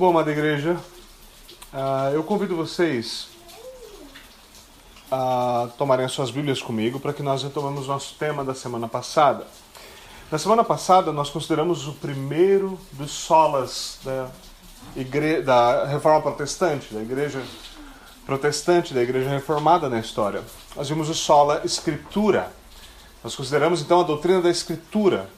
Bom, amada igreja, uh, eu convido vocês a tomarem as suas Bíblias comigo para que nós retomemos nosso tema da semana passada. Na semana passada, nós consideramos o primeiro dos solas da, igre... da Reforma Protestante, da Igreja Protestante, da Igreja Reformada na história. Nós vimos o sola Escritura. Nós consideramos então a doutrina da Escritura,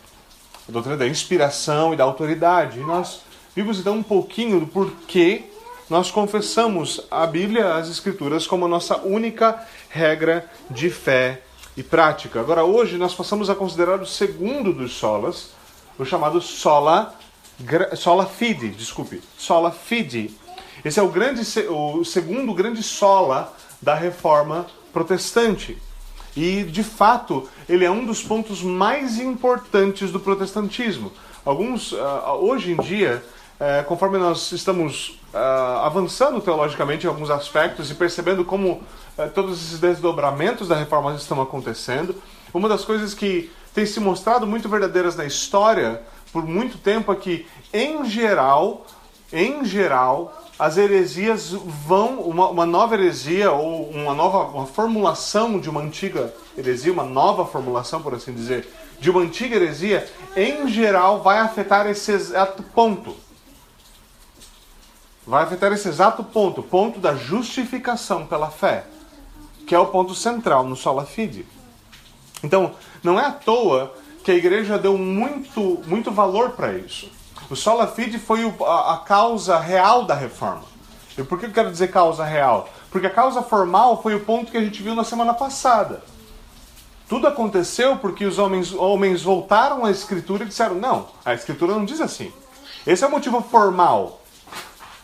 a doutrina da inspiração e da autoridade. E nós Vimos então um pouquinho do porquê nós confessamos a Bíblia, as Escrituras, como a nossa única regra de fé e prática. Agora, hoje, nós passamos a considerar o segundo dos solas, o chamado sola, sola fide, desculpe, sola fide. Esse é o, grande, o segundo grande sola da reforma protestante. E, de fato, ele é um dos pontos mais importantes do protestantismo. Alguns, ah, hoje em dia, é, conforme nós estamos uh, avançando teologicamente em alguns aspectos e percebendo como uh, todos esses desdobramentos da reforma estão acontecendo, uma das coisas que tem se mostrado muito verdadeiras na história por muito tempo é que, em geral, em geral, as heresias vão, uma, uma, nova heresia ou uma nova uma formulação de uma antiga heresia, uma nova formulação, por assim dizer, de uma antiga heresia, em geral vai afetar esse exato ponto vai afetar esse exato ponto, ponto da justificação pela fé, que é o ponto central no sola fide. Então, não é à toa que a igreja deu muito, muito valor para isso. O sola fide foi a, a, causa real da reforma. E por que eu quero dizer causa real? Porque a causa formal foi o ponto que a gente viu na semana passada. Tudo aconteceu porque os homens, homens voltaram à Escritura e disseram: não, a Escritura não diz assim. Esse é o motivo formal.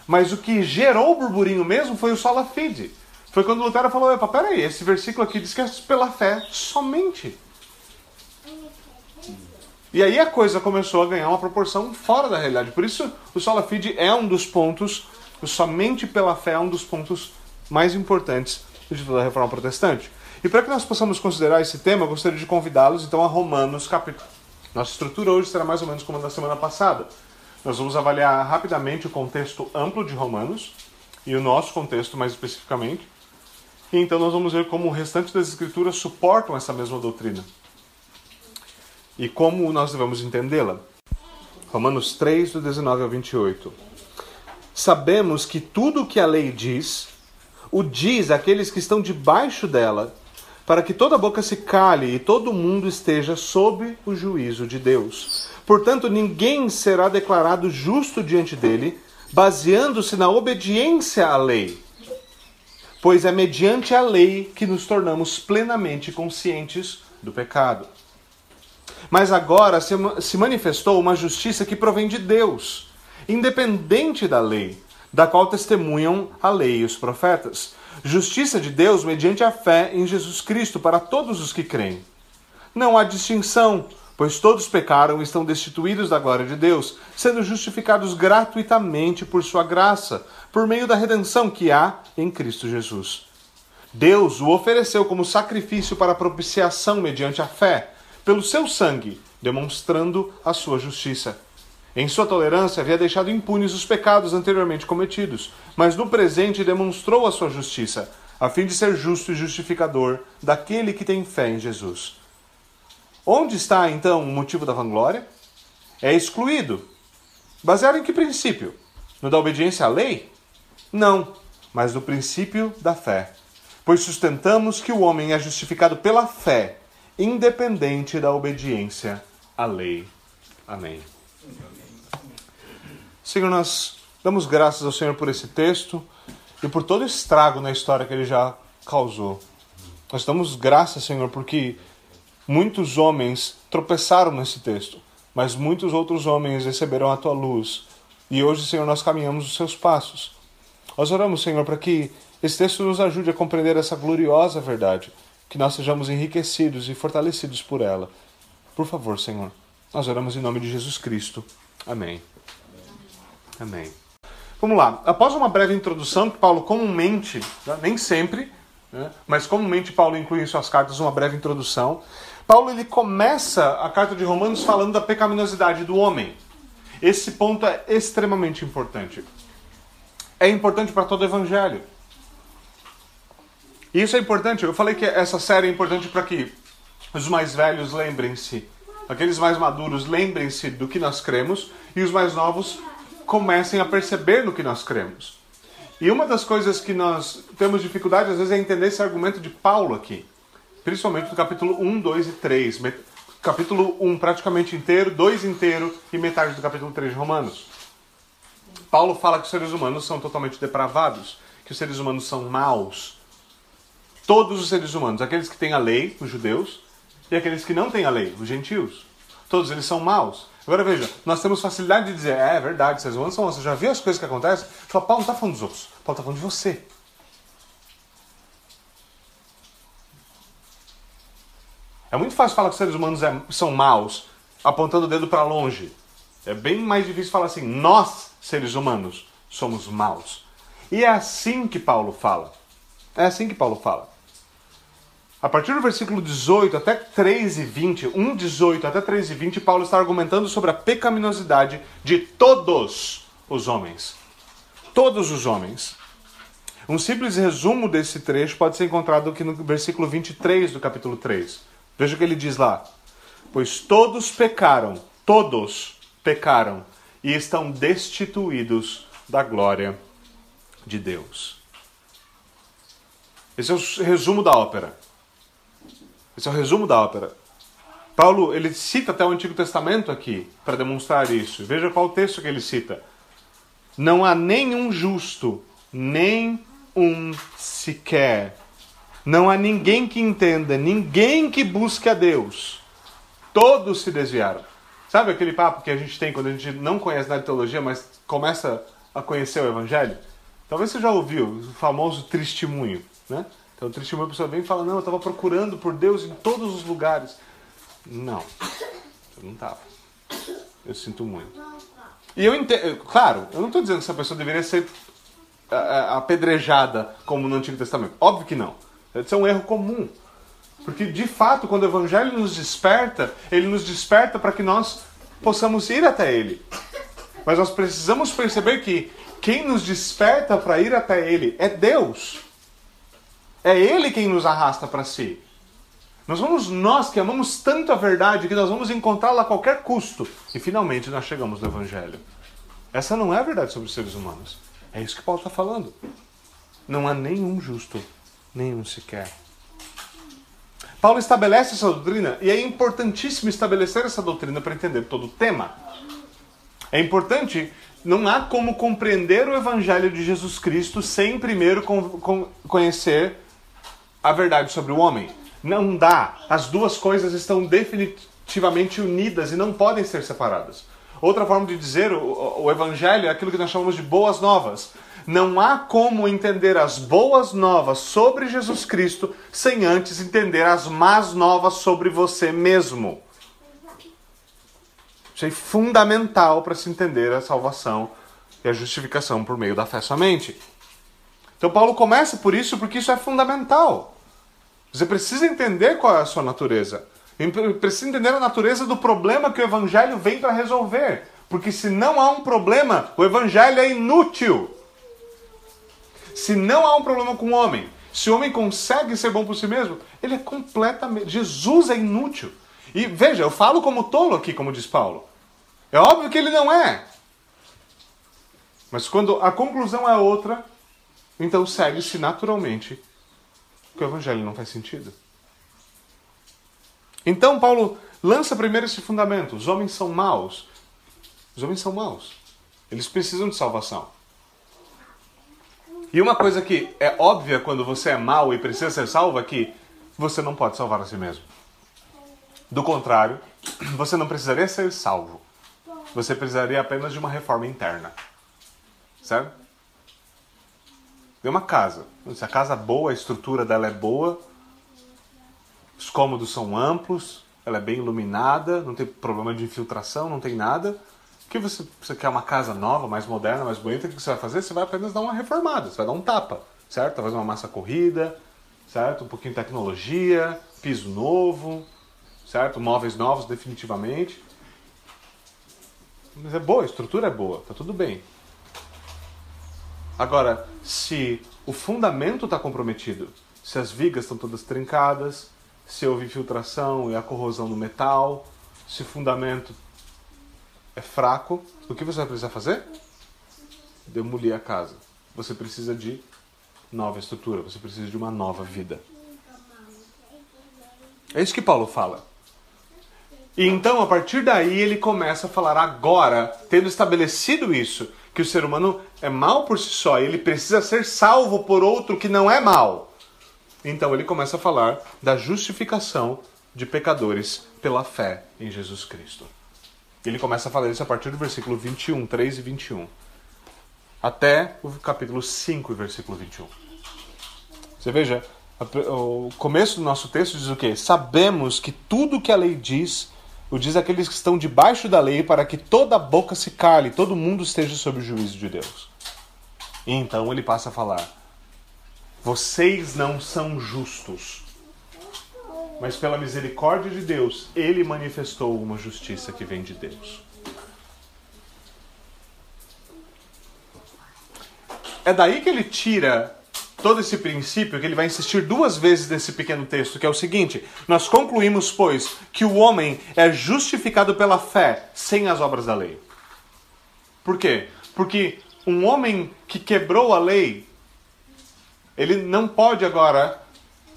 Mas o que gerou o burburinho mesmo foi o sola fide. Foi quando Lutero falou: Epa, peraí, esse versículo aqui diz que é pela fé somente. E aí a coisa começou a ganhar uma proporção fora da realidade. Por isso, o sola fide é um dos pontos, o somente pela fé é um dos pontos mais importantes de toda a reforma protestante. E para que nós possamos considerar esse tema, eu gostaria de convidá-los então a Romanos capítulo. Nossa estrutura hoje será mais ou menos como a da semana passada. Nós vamos avaliar rapidamente o contexto amplo de Romanos e o nosso contexto mais especificamente. E então nós vamos ver como o restante das escrituras suportam essa mesma doutrina. E como nós devemos entendê-la. Romanos 3, do 19 ao 28. Sabemos que tudo o que a lei diz, o diz àqueles que estão debaixo dela, para que toda boca se cale e todo mundo esteja sob o juízo de Deus. Portanto, ninguém será declarado justo diante dele, baseando-se na obediência à lei. Pois é mediante a lei que nos tornamos plenamente conscientes do pecado. Mas agora se manifestou uma justiça que provém de Deus, independente da lei, da qual testemunham a lei e os profetas. Justiça de Deus mediante a fé em Jesus Cristo para todos os que creem. Não há distinção pois todos pecaram e estão destituídos da glória de Deus, sendo justificados gratuitamente por sua graça, por meio da redenção que há em Cristo Jesus. Deus o ofereceu como sacrifício para propiciação mediante a fé, pelo seu sangue, demonstrando a sua justiça. Em sua tolerância havia deixado impunes os pecados anteriormente cometidos, mas no presente demonstrou a sua justiça, a fim de ser justo e justificador daquele que tem fé em Jesus. Onde está então o motivo da vanglória? É excluído. Baseado em que princípio? No da obediência à lei? Não, mas no princípio da fé. Pois sustentamos que o homem é justificado pela fé, independente da obediência à lei. Amém. Senhor, nós damos graças ao Senhor por esse texto e por todo o estrago na história que ele já causou. Nós damos graças, Senhor, porque Muitos homens tropeçaram nesse texto, mas muitos outros homens receberão a tua luz. E hoje, Senhor, nós caminhamos os seus passos. Nós oramos, Senhor, para que esse texto nos ajude a compreender essa gloriosa verdade, que nós sejamos enriquecidos e fortalecidos por ela. Por favor, Senhor, nós oramos em nome de Jesus Cristo. Amém. Amém. Vamos lá. Após uma breve introdução, que Paulo comumente, né, nem sempre, né, mas comumente Paulo inclui em suas cartas uma breve introdução, Paulo ele começa a carta de Romanos falando da pecaminosidade do homem. Esse ponto é extremamente importante. é importante para todo o evangelho. E isso é importante. Eu falei que essa série é importante para que os mais velhos lembrem-se, aqueles mais maduros lembrem-se do que nós cremos e os mais novos comecem a perceber no que nós cremos. E uma das coisas que nós temos dificuldade às vezes é entender esse argumento de Paulo aqui, principalmente no capítulo 1, 2 e 3. Capítulo 1 praticamente inteiro, 2 inteiro e metade do capítulo 3 de Romanos. Paulo fala que os seres humanos são totalmente depravados, que os seres humanos são maus. Todos os seres humanos, aqueles que têm a lei, os judeus, e aqueles que não têm a lei, os gentios. Todos eles são maus. Agora veja, nós temos facilidade de dizer, é, é verdade, seres humanos são maus. Você já viu as coisas que acontecem? Fala, Paulo não está falando dos outros, Paulo está falando de você. É muito fácil falar que os seres humanos é, são maus, apontando o dedo para longe. É bem mais difícil falar assim, nós, seres humanos, somos maus. E é assim que Paulo fala. É assim que Paulo fala. A partir do versículo 18 até 3 e 20, 1, 18 até 3 e 20, Paulo está argumentando sobre a pecaminosidade de todos os homens. Todos os homens. Um simples resumo desse trecho pode ser encontrado aqui no versículo 23 do capítulo 3. Veja o que ele diz lá. Pois todos pecaram, todos pecaram e estão destituídos da glória de Deus. Esse é o resumo da ópera. Esse é o resumo da ópera. Paulo, ele cita até o Antigo Testamento aqui para demonstrar isso. Veja qual texto que ele cita. Não há nenhum justo, nem um sequer. Não há ninguém que entenda, ninguém que busque a Deus. Todos se desviaram. Sabe aquele papo que a gente tem quando a gente não conhece nada de teologia, mas começa a conhecer o Evangelho? Talvez você já ouviu o famoso testemunho, né? Então, o testemunho, a pessoa vem e fala: Não, eu estava procurando por Deus em todos os lugares. Não, eu não estava. Eu sinto muito. E eu entendo, claro, eu não estou dizendo que essa pessoa deveria ser apedrejada como no Antigo Testamento. Óbvio que não. Isso é um erro comum. Porque, de fato, quando o Evangelho nos desperta, ele nos desperta para que nós possamos ir até ele. Mas nós precisamos perceber que quem nos desperta para ir até ele é Deus. É Ele quem nos arrasta para si. Nós vamos, nós que amamos tanto a verdade, que nós vamos encontrá-la a qualquer custo. E finalmente nós chegamos no Evangelho. Essa não é a verdade sobre os seres humanos. É isso que Paulo está falando. Não há nenhum justo, nenhum sequer. Paulo estabelece essa doutrina e é importantíssimo estabelecer essa doutrina para entender todo o tema. É importante, não há como compreender o Evangelho de Jesus Cristo sem primeiro conhecer a verdade sobre o homem. Não dá. As duas coisas estão definitivamente unidas e não podem ser separadas. Outra forma de dizer o, o evangelho é aquilo que nós chamamos de boas novas. Não há como entender as boas novas sobre Jesus Cristo sem antes entender as más novas sobre você mesmo. Isso é fundamental para se entender a salvação e a justificação por meio da fé somente. Então Paulo começa por isso porque isso é fundamental. Você precisa entender qual é a sua natureza. Precisa entender a natureza do problema que o evangelho vem para resolver. Porque se não há um problema, o evangelho é inútil. Se não há um problema com o homem, se o homem consegue ser bom por si mesmo, ele é completamente. Jesus é inútil. E veja, eu falo como tolo aqui, como diz Paulo. É óbvio que ele não é. Mas quando a conclusão é outra, então segue-se naturalmente que o evangelho não faz sentido. Então Paulo lança primeiro esse fundamento: os homens são maus. Os homens são maus. Eles precisam de salvação. E uma coisa que é óbvia quando você é mau e precisa ser salvo é que você não pode salvar a si mesmo. Do contrário, você não precisaria ser salvo. Você precisaria apenas de uma reforma interna. Certo? De uma casa. Se a casa é boa, a estrutura dela é boa, os cômodos são amplos, ela é bem iluminada, não tem problema de infiltração, não tem nada. Que você, você quer uma casa nova, mais moderna, mais bonita, o que você vai fazer? Você vai apenas dar uma reformada, você vai dar um tapa, certo? Talvez uma massa corrida, certo? Um pouquinho de tecnologia, piso novo, certo? Móveis novos, definitivamente. Mas é boa, a estrutura é boa, tá tudo bem. Agora, se o fundamento está comprometido, se as vigas estão todas trincadas, se houve infiltração e a corrosão do metal, se o fundamento é fraco, o que você vai precisar fazer? Demolir a casa. Você precisa de nova estrutura, você precisa de uma nova vida. É isso que Paulo fala. E então, a partir daí, ele começa a falar agora, tendo estabelecido isso, que o ser humano é mal por si só e ele precisa ser salvo por outro que não é mal. Então, ele começa a falar da justificação de pecadores pela fé em Jesus Cristo. Ele começa a falar isso a partir do versículo 21, 3 e 21, até o capítulo 5, versículo 21. Você veja, o começo do nosso texto diz o quê? Sabemos que tudo que a lei diz, o diz aqueles que estão debaixo da lei, para que toda boca se cale, todo mundo esteja sob o juízo de Deus. E então ele passa a falar: Vocês não são justos, mas pela misericórdia de Deus, ele manifestou uma justiça que vem de Deus. É daí que ele tira todo esse princípio que ele vai insistir duas vezes nesse pequeno texto, que é o seguinte: Nós concluímos, pois, que o homem é justificado pela fé, sem as obras da lei. Por quê? Porque um homem que quebrou a lei, ele não pode agora.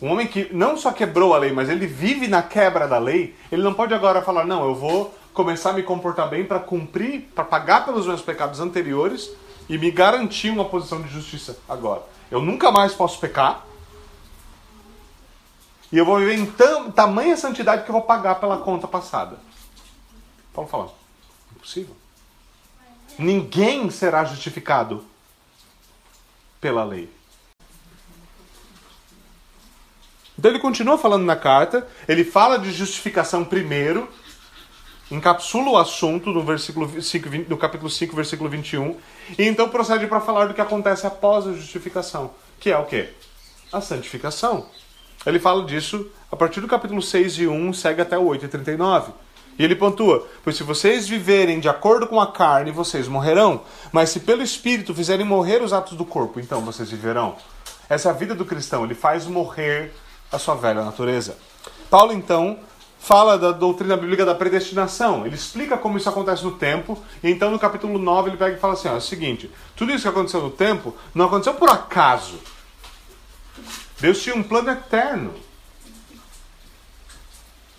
Um homem que não só quebrou a lei, mas ele vive na quebra da lei, ele não pode agora falar: não, eu vou começar a me comportar bem para cumprir, para pagar pelos meus pecados anteriores e me garantir uma posição de justiça agora. Eu nunca mais posso pecar. E eu vou viver em tam, tamanha santidade que eu vou pagar pela conta passada. Paulo fala: impossível. Ninguém será justificado pela lei. Então ele continua falando na carta, ele fala de justificação primeiro, encapsula o assunto no, versículo 5, no capítulo 5, versículo 21, e então procede para falar do que acontece após a justificação, que é o quê? A santificação. Ele fala disso a partir do capítulo 6 e 1, segue até o 8 e 39. E ele pontua: Pois se vocês viverem de acordo com a carne, vocês morrerão. Mas se pelo Espírito fizerem morrer os atos do corpo, então vocês viverão. Essa é a vida do cristão, ele faz morrer a sua velha natureza. Paulo, então, fala da doutrina bíblica da predestinação. Ele explica como isso acontece no tempo. E então no capítulo 9 ele pega e fala assim: ó, é o seguinte: tudo isso que aconteceu no tempo não aconteceu por acaso. Deus tinha um plano eterno.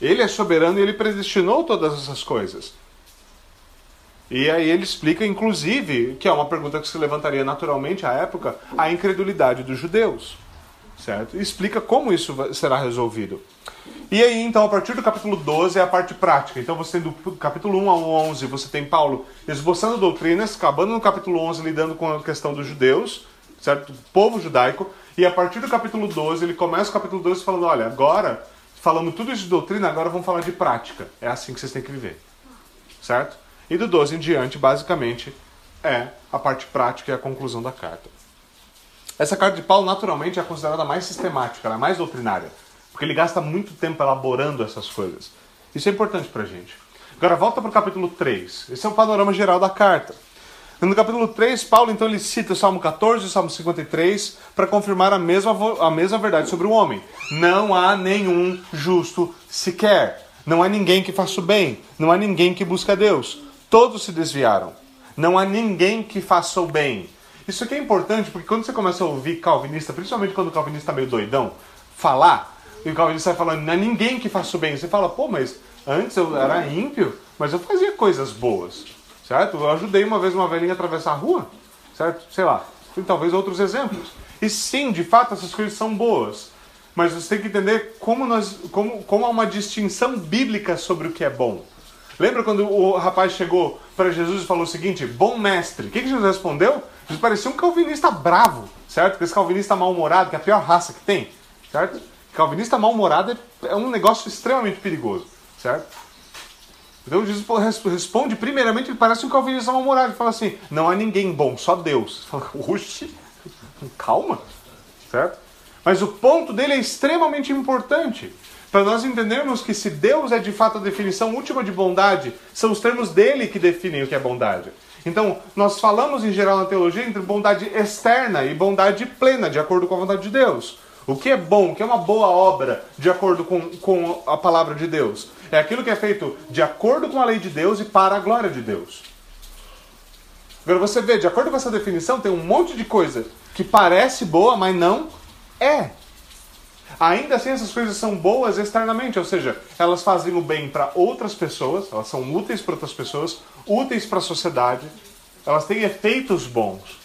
Ele é soberano e ele predestinou todas essas coisas. E aí ele explica, inclusive, que é uma pergunta que se levantaria naturalmente à época, a incredulidade dos judeus. Certo? E explica como isso será resolvido. E aí, então, a partir do capítulo 12 é a parte prática. Então, você tem do capítulo 1 ao 11, você tem Paulo esboçando doutrinas, acabando no capítulo 11 lidando com a questão dos judeus, certo? Povo judaico. E a partir do capítulo 12, ele começa o capítulo 12 falando: olha, agora, falando tudo isso de doutrina, agora vamos falar de prática. É assim que vocês têm que viver. Certo? E do 12 em diante, basicamente, é a parte prática e a conclusão da carta. Essa carta de Paulo, naturalmente, é considerada mais sistemática, é mais doutrinária. Porque ele gasta muito tempo elaborando essas coisas. Isso é importante pra gente. Agora volta para o capítulo 3. Esse é o panorama geral da carta. No capítulo 3, Paulo então ele cita o Salmo 14 e o Salmo 53 para confirmar a mesma, a mesma verdade sobre o homem. Não há nenhum justo sequer. Não há ninguém que faça o bem. Não há ninguém que busca Deus. Todos se desviaram. Não há ninguém que faça o bem. Isso aqui é importante porque quando você começa a ouvir calvinista, principalmente quando o calvinista está meio doidão, falar, e o calvinista vai falando, não é ninguém que faça o bem. Você fala, pô, mas antes eu era ímpio, mas eu fazia coisas boas, certo? Eu ajudei uma vez uma velhinha a atravessar a rua, certo? Sei lá, tem talvez outros exemplos. E sim, de fato, essas coisas são boas. Mas você tem que entender como, nós, como, como há uma distinção bíblica sobre o que é bom. Lembra quando o rapaz chegou para Jesus e falou o seguinte: Bom mestre. O que, que Jesus respondeu? Jesus parecia um calvinista bravo, certo? Esse calvinista mal-humorado, que é a pior raça que tem, certo? Calvinista mal-humorado é um negócio extremamente perigoso, certo? Então Jesus responde, primeiramente, ele parece um calvinista mal-humorado. Ele fala assim: não há ninguém bom, só Deus. Fala, Oxi, calma, certo? Mas o ponto dele é extremamente importante. para nós entendermos que se Deus é de fato a definição última de bondade, são os termos dele que definem o que é bondade. Então, nós falamos em geral na teologia entre bondade externa e bondade plena, de acordo com a vontade de Deus. O que é bom, o que é uma boa obra, de acordo com, com a palavra de Deus? É aquilo que é feito de acordo com a lei de Deus e para a glória de Deus. Agora você vê, de acordo com essa definição, tem um monte de coisa que parece boa, mas não é. Ainda assim, essas coisas são boas externamente, ou seja, elas fazem o bem para outras pessoas, elas são úteis para outras pessoas, úteis para a sociedade, elas têm efeitos bons.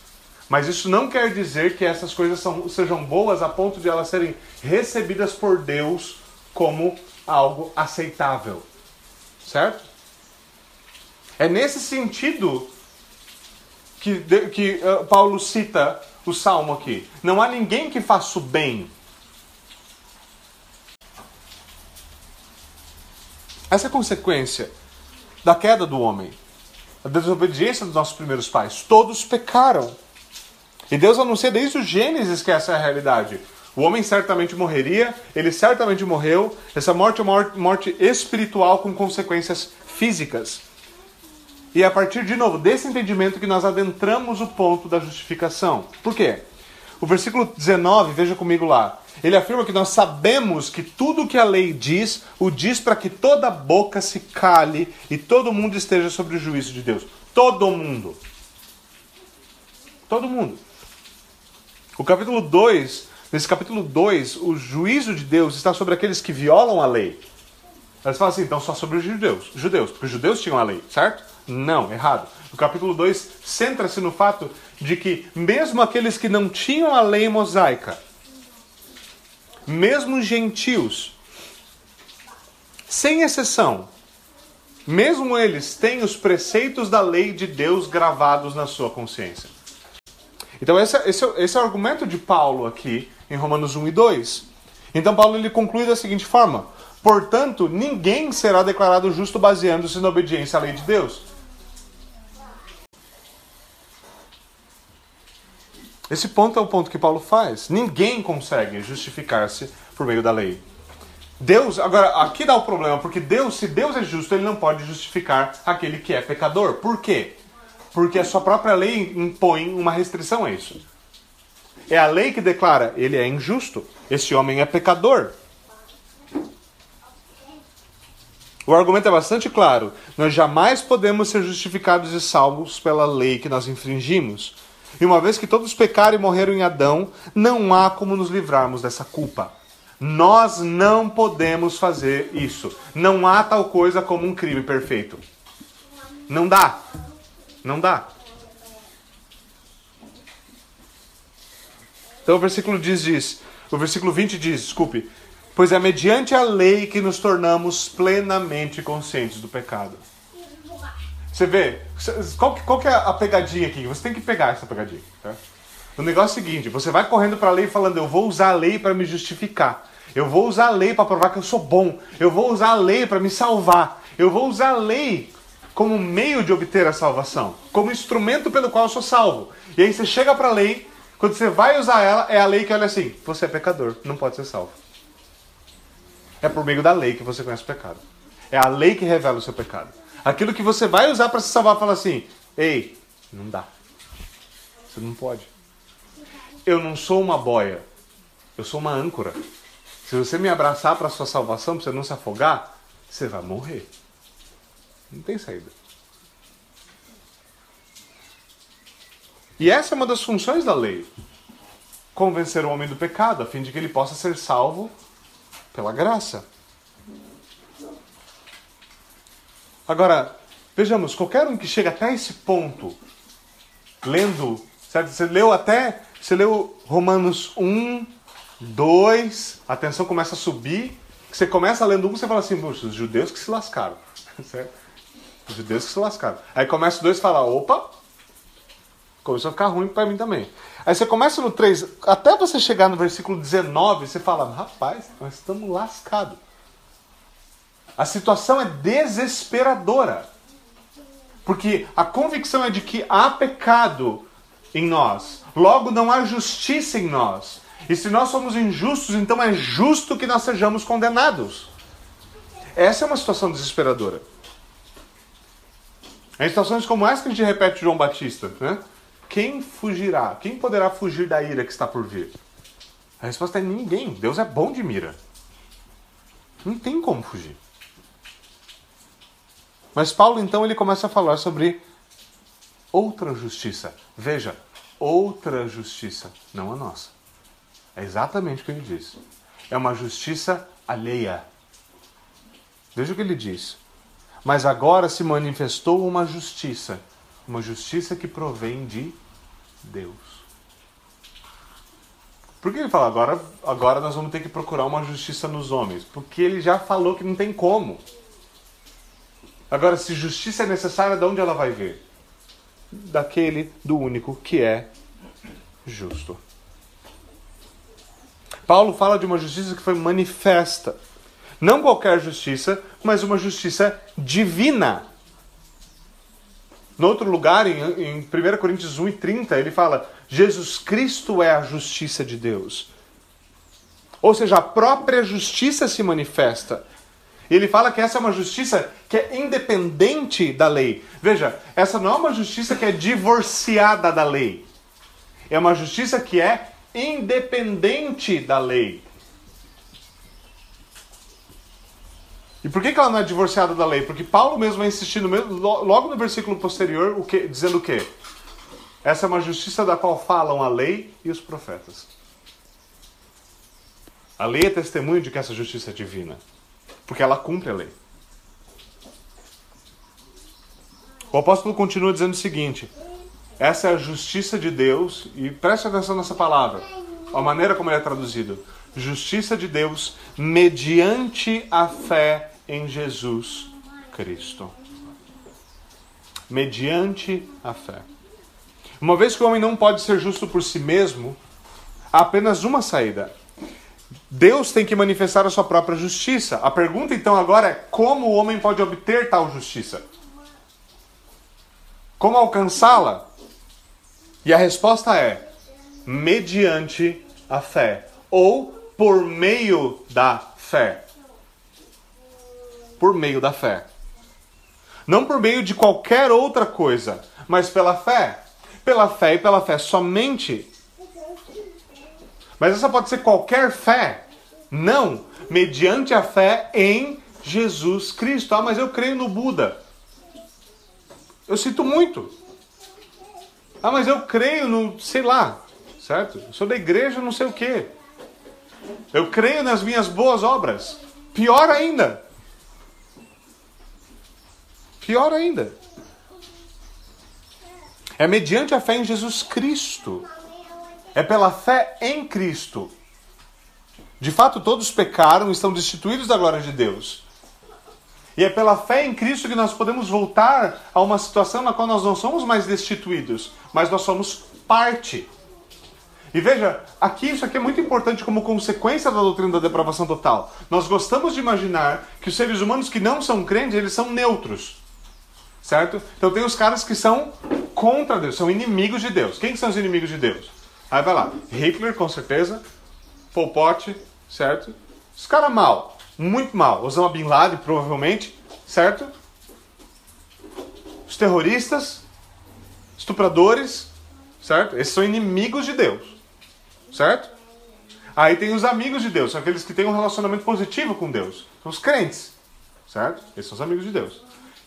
Mas isso não quer dizer que essas coisas são, sejam boas a ponto de elas serem recebidas por Deus como algo aceitável. Certo? É nesse sentido que, que uh, Paulo cita o salmo aqui. Não há ninguém que faça o bem. Essa é a consequência da queda do homem, a desobediência dos nossos primeiros pais. Todos pecaram. E Deus anuncia desde o Gênesis que essa é a realidade. O homem certamente morreria, ele certamente morreu. Essa morte é uma morte espiritual com consequências físicas. E é a partir, de novo, desse entendimento que nós adentramos o ponto da justificação. Por quê? O versículo 19, veja comigo lá. Ele afirma que nós sabemos que tudo que a lei diz, o diz para que toda boca se cale e todo mundo esteja sobre o juízo de Deus. Todo mundo. Todo mundo. O capítulo 2, nesse capítulo 2, o juízo de Deus está sobre aqueles que violam a lei. Eles falam assim, então só sobre os judeus, judeus, porque os judeus tinham a lei, certo? Não, errado. O capítulo 2 centra-se no fato de que mesmo aqueles que não tinham a lei mosaica, mesmo gentios, sem exceção, mesmo eles têm os preceitos da lei de Deus gravados na sua consciência. Então esse, esse, esse é o argumento de Paulo aqui em Romanos 1 e 2. Então Paulo ele conclui da seguinte forma: Portanto, ninguém será declarado justo baseando-se na obediência à lei de Deus. Esse ponto é o ponto que Paulo faz. Ninguém consegue justificar-se por meio da lei. Deus, agora, aqui dá o problema, porque Deus, se Deus é justo, ele não pode justificar aquele que é pecador. Por quê? porque a sua própria lei impõe uma restrição a isso. É a lei que declara: ele é injusto, esse homem é pecador. O argumento é bastante claro. Nós jamais podemos ser justificados e salvos pela lei que nós infringimos. E uma vez que todos pecaram e morreram em Adão, não há como nos livrarmos dessa culpa. Nós não podemos fazer isso. Não há tal coisa como um crime perfeito. Não dá. Não dá. Então o versículo diz, diz, o versículo 20 diz, desculpe, pois é mediante a lei que nos tornamos plenamente conscientes do pecado. Você vê, qual, qual que é a pegadinha aqui? Você tem que pegar essa pegadinha. Tá? O negócio é o seguinte: você vai correndo para a lei falando, eu vou usar a lei para me justificar. Eu vou usar a lei para provar que eu sou bom. Eu vou usar a lei para me salvar. Eu vou usar a lei como meio de obter a salvação, como instrumento pelo qual eu sou salvo. E aí você chega para a lei, quando você vai usar ela, é a lei que olha assim: você é pecador, não pode ser salvo. É por meio da lei que você conhece o pecado. É a lei que revela o seu pecado. Aquilo que você vai usar para se salvar, fala assim: ei, não dá. Você não pode. Eu não sou uma boia, eu sou uma âncora. Se você me abraçar para sua salvação, para você não se afogar, você vai morrer. Não tem saída. E essa é uma das funções da lei: convencer o homem do pecado, a fim de que ele possa ser salvo pela graça. Agora, vejamos, qualquer um que chega até esse ponto, lendo, certo? Você leu até, você leu Romanos 1, 2, a tensão começa a subir, você começa lendo um, você fala assim, os judeus que se lascaram, certo? Os judeus que se lascaram. Aí começa o 2 e fala, opa, começou a ficar ruim para mim também. Aí você começa no 3, até você chegar no versículo 19, você fala, rapaz, nós estamos lascados. A situação é desesperadora. Porque a convicção é de que há pecado em nós. Logo, não há justiça em nós. E se nós somos injustos, então é justo que nós sejamos condenados. Essa é uma situação desesperadora. Em situações como essa que a gente repete João Batista, né? Quem fugirá? Quem poderá fugir da ira que está por vir? A resposta é ninguém. Deus é bom de mira. Não tem como fugir. Mas Paulo então ele começa a falar sobre outra justiça. Veja, outra justiça, não a nossa. É exatamente o que ele diz. É uma justiça alheia. Veja o que ele diz. Mas agora se manifestou uma justiça, uma justiça que provém de Deus. Por que ele fala agora, agora nós vamos ter que procurar uma justiça nos homens? Porque ele já falou que não tem como. Agora, se justiça é necessária, de onde ela vai vir? Daquele, do único que é justo. Paulo fala de uma justiça que foi manifesta. Não qualquer justiça, mas uma justiça divina. No outro lugar, em, em 1 Coríntios 1 e 30, ele fala: Jesus Cristo é a justiça de Deus. Ou seja, a própria justiça se manifesta. Ele fala que essa é uma justiça que é independente da lei. Veja, essa não é uma justiça que é divorciada da lei. É uma justiça que é independente da lei. E por que, ela não é divorciada da lei? Porque Paulo mesmo vai mesmo, logo no versículo posterior, o que, dizendo o quê? Essa é uma justiça da qual falam a lei e os profetas. A lei é testemunho de que essa justiça é divina, porque ela cumpre a lei. O apóstolo continua dizendo o seguinte: essa é a justiça de Deus, e preste atenção nessa palavra, a maneira como ele é traduzido. Justiça de Deus mediante a fé em Jesus Cristo. Mediante a fé. Uma vez que o homem não pode ser justo por si mesmo, há apenas uma saída. Deus tem que manifestar a sua própria justiça. A pergunta então agora é como o homem pode obter tal justiça? Como alcançá-la? E a resposta é: mediante a fé ou por meio da fé. Por meio da fé. Não por meio de qualquer outra coisa, mas pela fé. Pela fé e pela fé somente. Mas essa pode ser qualquer fé. Não, mediante a fé em Jesus Cristo. Ah, mas eu creio no Buda. Eu sinto muito. Ah, mas eu creio no, sei lá, certo? Eu sou da igreja, não sei o quê. Eu creio nas minhas boas obras. Pior ainda. Pior ainda. É mediante a fé em Jesus Cristo. É pela fé em Cristo. De fato, todos pecaram e estão destituídos da glória de Deus. E é pela fé em Cristo que nós podemos voltar a uma situação na qual nós não somos mais destituídos, mas nós somos parte. E veja, aqui isso aqui é muito importante como consequência da doutrina da depravação total. Nós gostamos de imaginar que os seres humanos que não são crentes, eles são neutros. Certo? Então tem os caras que são contra Deus, são inimigos de Deus. Quem são os inimigos de Deus? Aí vai lá, Hitler, com certeza, Pol Pot, certo? Os caras mal muito mal. Osama Bin Laden, provavelmente, certo? Os terroristas, estupradores, certo? Esses são inimigos de Deus, certo? Aí tem os amigos de Deus, são aqueles que têm um relacionamento positivo com Deus. São os crentes, certo? Esses são os amigos de Deus.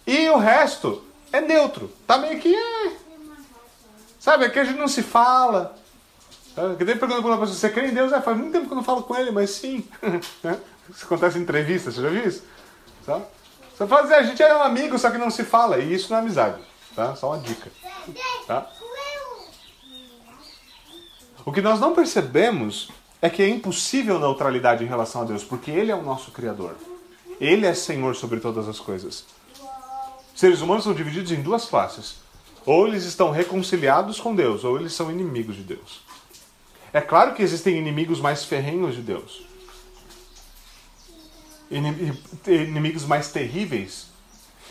E o resto é neutro. Tá meio que. É... Sabe, aqui a gente não se fala. Que daí pergunta pra uma pessoa, você crê em Deus? É, faz muito tempo que eu não falo com ele, mas sim. Né? Isso acontece em entrevista, você já viu isso? Tá? Você fala assim, a gente é um amigo, só que não se fala. E isso não é amizade. Tá? Só uma dica. Tá? O que nós não percebemos é que é impossível neutralidade em relação a Deus, porque Ele é o nosso Criador. Ele é Senhor sobre todas as coisas. Seres humanos são divididos em duas classes. Ou eles estão reconciliados com Deus, ou eles são inimigos de Deus. É claro que existem inimigos mais ferrenhos de Deus inimigos mais terríveis.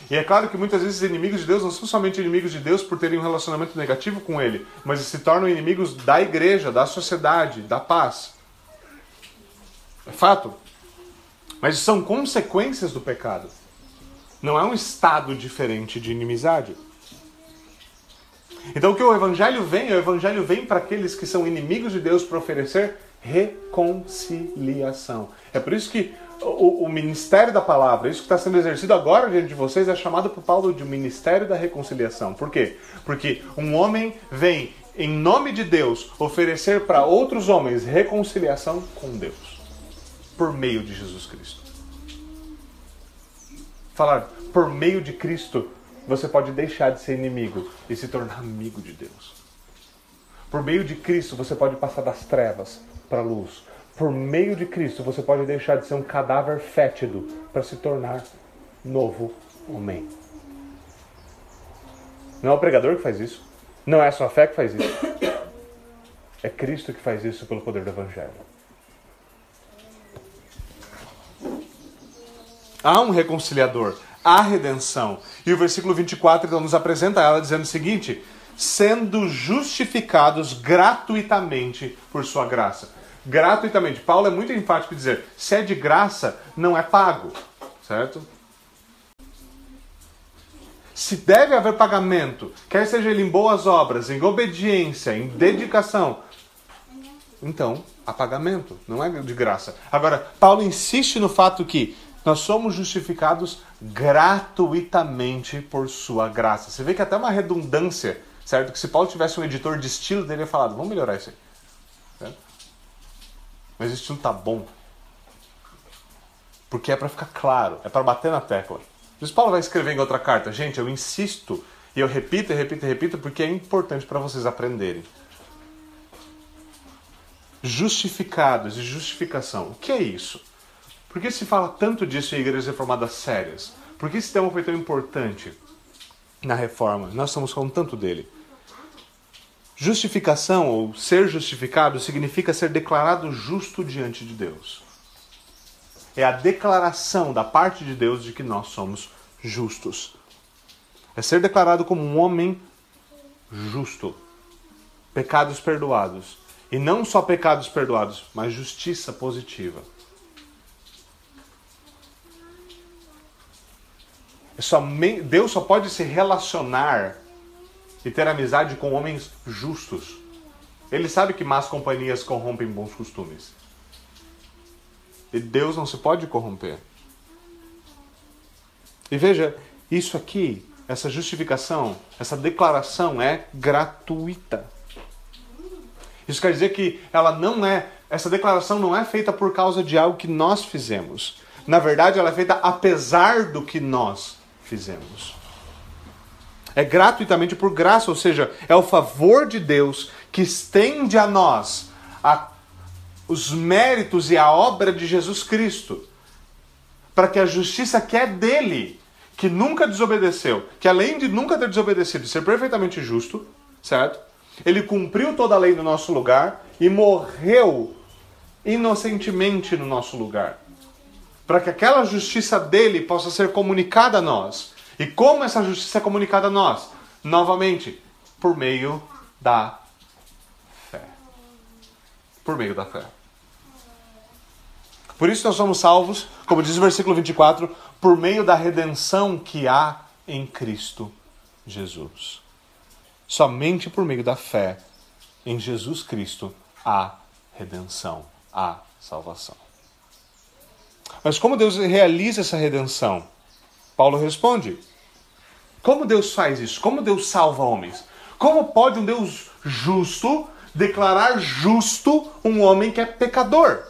E é claro que muitas vezes inimigos de Deus não são somente inimigos de Deus por terem um relacionamento negativo com Ele, mas se tornam inimigos da igreja, da sociedade, da paz. É fato. Mas são consequências do pecado. Não é um estado diferente de inimizade. Então o que o evangelho vem, o evangelho vem para aqueles que são inimigos de Deus para oferecer reconciliação. É por isso que o, o, ministério da palavra, isso que está sendo exercido agora diante de vocês, é chamado por Paulo de ministério da reconciliação. Por quê? Porque um homem vem, em nome de Deus, oferecer para outros homens reconciliação com Deus, por meio de Jesus Cristo. Falar, por meio de Cristo, você pode deixar de ser inimigo e se tornar amigo de Deus. Por meio de Cristo, você pode passar das trevas para a luz. Por meio de Cristo, você pode deixar de ser um cadáver fétido para se tornar novo homem. Não é o pregador que faz isso. Não é a sua fé que faz isso. É Cristo que faz isso pelo poder do Evangelho. Há um reconciliador, há redenção. E o versículo 24 então nos apresenta ela dizendo o seguinte: sendo justificados gratuitamente por sua graça. Gratuitamente. Paulo é muito enfático em dizer: se é de graça, não é pago. Certo? Se deve haver pagamento, quer seja ele em boas obras, em obediência, em dedicação, então há pagamento, não é de graça. Agora, Paulo insiste no fato que nós somos justificados gratuitamente por sua graça. Você vê que é até uma redundância, certo? Que se Paulo tivesse um editor de estilo, teria falado, vamos melhorar isso aí. Certo? Mas o estilo tá bom. Porque é para ficar claro, é para bater na tecla. Mas Paulo vai escrever em outra carta, gente, eu insisto e eu repito, e repito, e repito, porque é importante para vocês aprenderem. Justificados e justificação. O que é isso? Por que se fala tanto disso em igrejas reformadas sérias? Por que esse tema foi tão importante na reforma? Nós estamos falando tanto dele. Justificação ou ser justificado significa ser declarado justo diante de Deus. É a declaração da parte de Deus de que nós somos justos. É ser declarado como um homem justo. Pecados perdoados. E não só pecados perdoados, mas justiça positiva. Deus só pode se relacionar e ter amizade com homens justos. Ele sabe que más companhias corrompem bons costumes. E Deus não se pode corromper. E veja, isso aqui, essa justificação, essa declaração é gratuita. Isso quer dizer que ela não é, essa declaração não é feita por causa de algo que nós fizemos. Na verdade, ela é feita apesar do que nós fizemos. É gratuitamente por graça, ou seja, é o favor de Deus que estende a nós a, os méritos e a obra de Jesus Cristo, para que a justiça que é dele, que nunca desobedeceu, que além de nunca ter desobedecido, ser perfeitamente justo, certo? Ele cumpriu toda a lei no nosso lugar e morreu inocentemente no nosso lugar para que aquela justiça dele possa ser comunicada a nós. E como essa justiça é comunicada a nós? Novamente, por meio da fé. Por meio da fé. Por isso nós somos salvos, como diz o versículo 24, por meio da redenção que há em Cristo Jesus. Somente por meio da fé em Jesus Cristo há redenção, há salvação. Mas como Deus realiza essa redenção? Paulo responde: Como Deus faz isso? Como Deus salva homens? Como pode um Deus justo declarar justo um homem que é pecador?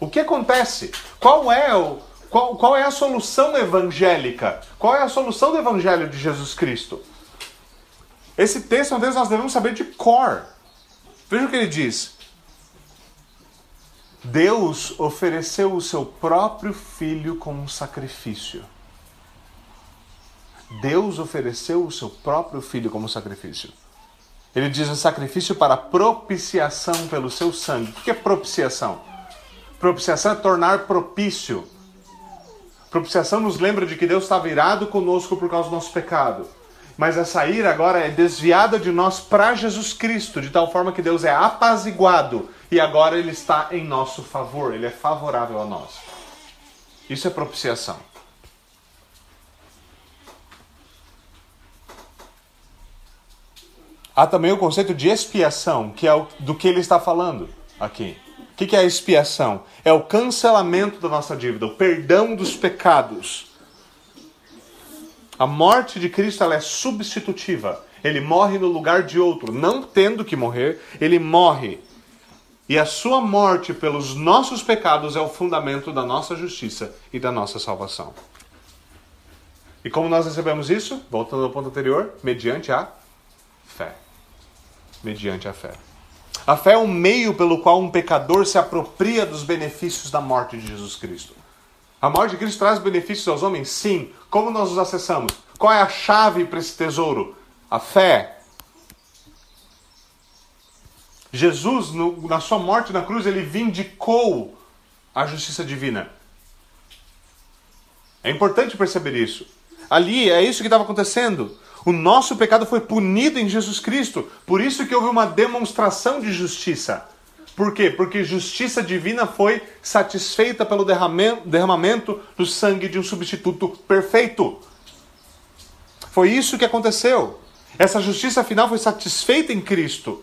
O que acontece? Qual é o qual, qual é a solução evangélica? Qual é a solução do evangelho de Jesus Cristo? Esse texto, às vezes, nós devemos saber de cor. Veja o que ele diz: Deus ofereceu o seu próprio filho como sacrifício. Deus ofereceu o seu próprio filho como sacrifício. Ele diz um sacrifício para propiciação pelo seu sangue. O que é propiciação? Propiciação é tornar propício. Propiciação nos lembra de que Deus estava irado conosco por causa do nosso pecado. Mas essa ira agora é desviada de nós para Jesus Cristo, de tal forma que Deus é apaziguado e agora ele está em nosso favor, ele é favorável a nós. Isso é propiciação. Há também o conceito de expiação, que é do que ele está falando aqui. O que é a expiação? É o cancelamento da nossa dívida, o perdão dos pecados. A morte de Cristo é substitutiva. Ele morre no lugar de outro, não tendo que morrer, ele morre. E a sua morte pelos nossos pecados é o fundamento da nossa justiça e da nossa salvação. E como nós recebemos isso? Voltando ao ponto anterior, mediante a fé. Mediante a fé. A fé é um meio pelo qual um pecador se apropria dos benefícios da morte de Jesus Cristo. A morte de Cristo traz benefícios aos homens? Sim. Como nós os acessamos? Qual é a chave para esse tesouro? A fé. Jesus, no, na sua morte na cruz, ele vindicou a justiça divina. É importante perceber isso. Ali é isso que estava acontecendo. O nosso pecado foi punido em Jesus Cristo. Por isso que houve uma demonstração de justiça. Por quê? Porque justiça divina foi satisfeita pelo derramamento do sangue de um substituto perfeito. Foi isso que aconteceu. Essa justiça final foi satisfeita em Cristo.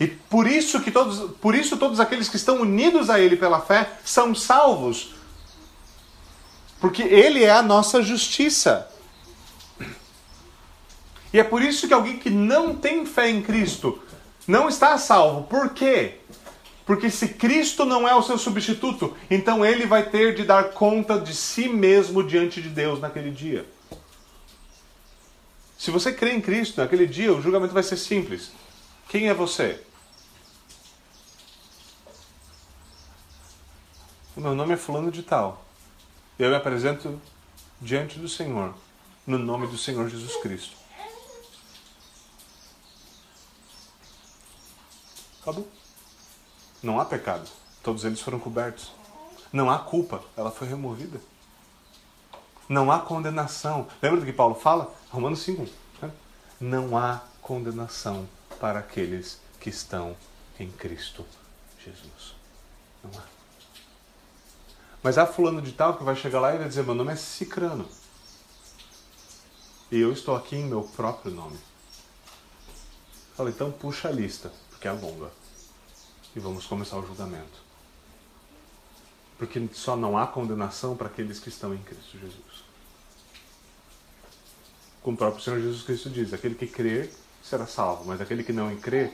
E por isso que todos, por isso todos aqueles que estão unidos a ele pela fé são salvos. Porque ele é a nossa justiça. E é por isso que alguém que não tem fé em Cristo não está salvo. Por quê? Porque se Cristo não é o seu substituto, então ele vai ter de dar conta de si mesmo diante de Deus naquele dia. Se você crê em Cristo naquele dia, o julgamento vai ser simples. Quem é você? Meu nome é Fulano de Tal. Eu me apresento diante do Senhor, no nome do Senhor Jesus Cristo. Acabou. Não há pecado. Todos eles foram cobertos. Não há culpa. Ela foi removida. Não há condenação. Lembra do que Paulo fala? Romanos 5. Né? Não há condenação para aqueles que estão em Cristo Jesus. Não há. Mas há fulano de tal que vai chegar lá e vai dizer: Meu nome é Cicrano. E eu estou aqui em meu próprio nome. Fala, então puxa a lista porque é longa. E vamos começar o julgamento. Porque só não há condenação para aqueles que estão em Cristo Jesus. Como o próprio Senhor Jesus Cristo diz: aquele que crer será salvo, mas aquele que não crer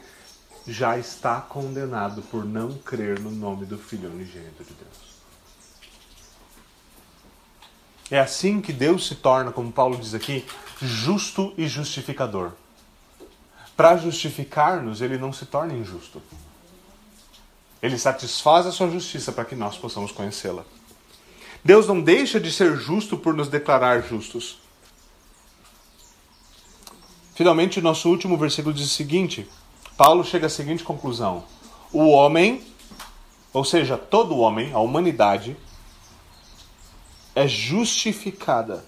já está condenado por não crer no nome do Filho unigênito de Deus. É assim que Deus se torna, como Paulo diz aqui, justo e justificador para justificar-nos, ele não se torna injusto. Ele satisfaz a sua justiça para que nós possamos conhecê-la. Deus não deixa de ser justo por nos declarar justos. Finalmente, nosso último versículo diz o seguinte: Paulo chega à seguinte conclusão: O homem, ou seja, todo homem, a humanidade, é justificada,